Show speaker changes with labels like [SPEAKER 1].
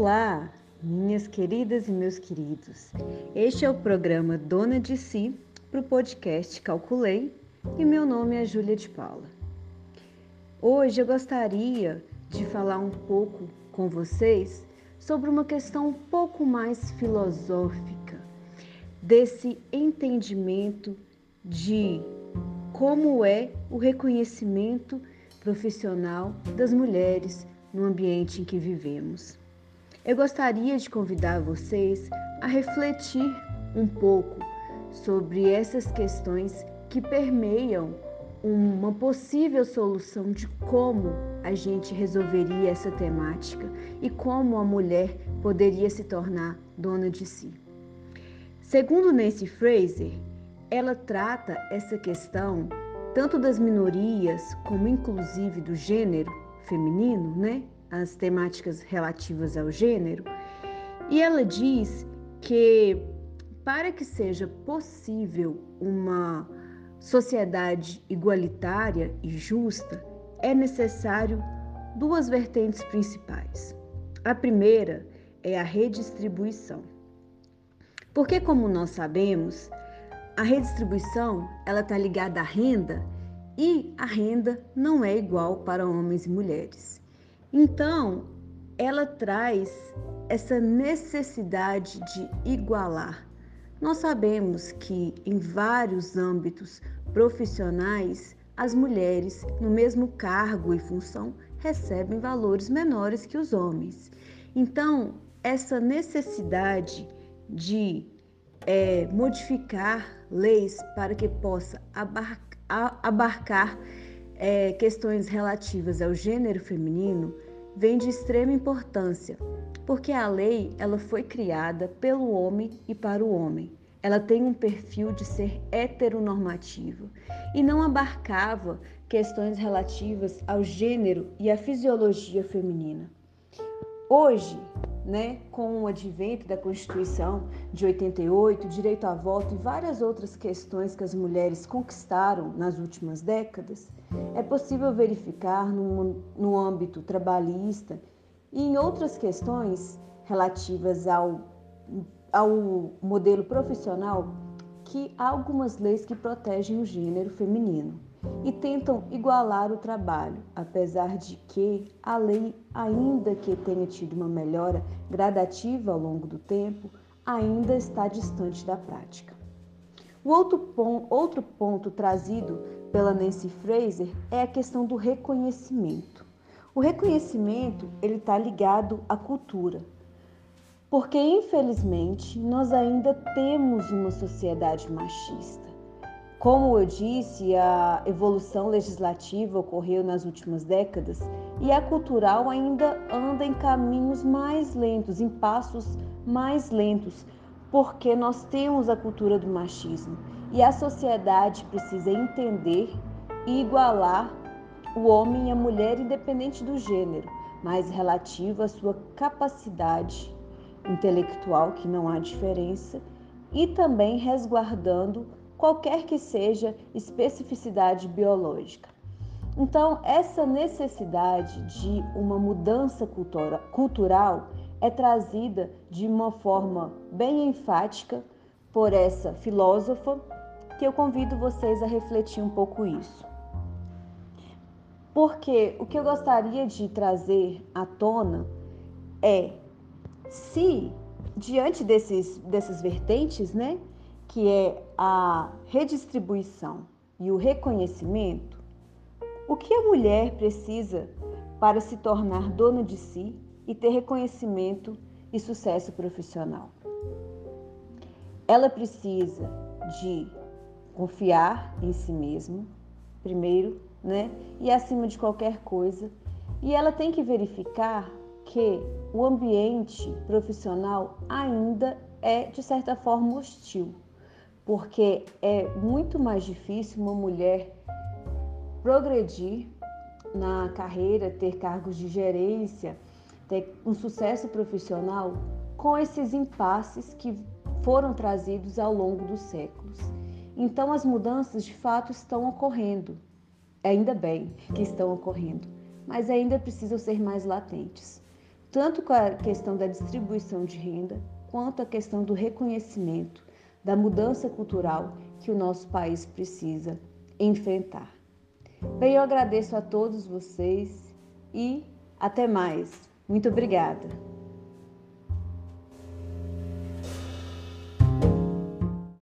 [SPEAKER 1] Olá, minhas queridas e meus queridos. Este é o programa Dona de Si para o podcast Calculei e meu nome é Júlia de Paula. Hoje eu gostaria de falar um pouco com vocês sobre uma questão um pouco mais filosófica, desse entendimento de como é o reconhecimento profissional das mulheres no ambiente em que vivemos. Eu gostaria de convidar vocês a refletir um pouco sobre essas questões que permeiam uma possível solução de como a gente resolveria essa temática e como a mulher poderia se tornar dona de si. Segundo Nancy Fraser, ela trata essa questão tanto das minorias como inclusive do gênero feminino, né? As temáticas relativas ao gênero, e ela diz que para que seja possível uma sociedade igualitária e justa, é necessário duas vertentes principais. A primeira é a redistribuição. Porque como nós sabemos, a redistribuição ela está ligada à renda e a renda não é igual para homens e mulheres. Então, ela traz essa necessidade de igualar. Nós sabemos que em vários âmbitos profissionais, as mulheres, no mesmo cargo e função, recebem valores menores que os homens. Então, essa necessidade de é, modificar leis para que possa abarcar, abarcar é, questões relativas ao gênero feminino vem de extrema importância, porque a lei ela foi criada pelo homem e para o homem. Ela tem um perfil de ser heteronormativa e não abarcava questões relativas ao gênero e à fisiologia feminina. Hoje, né, com o advento da Constituição de 88, direito a voto e várias outras questões que as mulheres conquistaram nas últimas décadas, é possível verificar no, no âmbito trabalhista e em outras questões relativas ao, ao modelo profissional que há algumas leis que protegem o gênero feminino e tentam igualar o trabalho, apesar de que a lei, ainda que tenha tido uma melhora gradativa ao longo do tempo, ainda está distante da prática. O outro, ponto, outro ponto trazido pela Nancy Fraser é a questão do reconhecimento. O reconhecimento ele está ligado à cultura, porque infelizmente nós ainda temos uma sociedade machista. Como eu disse, a evolução legislativa ocorreu nas últimas décadas e a cultural ainda anda em caminhos mais lentos, em passos mais lentos, porque nós temos a cultura do machismo e a sociedade precisa entender e igualar o homem e a mulher, independente do gênero, mas relativo à sua capacidade intelectual, que não há diferença, e também resguardando qualquer que seja especificidade biológica. Então, essa necessidade de uma mudança cultura, cultural é trazida de uma forma bem enfática por essa filósofa, que eu convido vocês a refletir um pouco isso. Porque o que eu gostaria de trazer à tona é se diante desses, dessas vertentes, né, que é a redistribuição e o reconhecimento, o que a mulher precisa para se tornar dona de si e ter reconhecimento e sucesso profissional? Ela precisa de confiar em si mesma, primeiro, né? E acima de qualquer coisa. E ela tem que verificar que o ambiente profissional ainda é, de certa forma, hostil porque é muito mais difícil uma mulher progredir na carreira, ter cargos de gerência, ter um sucesso profissional com esses impasses que foram trazidos ao longo dos séculos. Então, as mudanças de fato estão ocorrendo, ainda bem que estão ocorrendo, mas ainda precisam ser mais latentes. tanto com a questão da distribuição de renda, quanto a questão do reconhecimento, da mudança cultural que o nosso país precisa enfrentar. Bem, eu agradeço a todos vocês e até mais. Muito obrigada.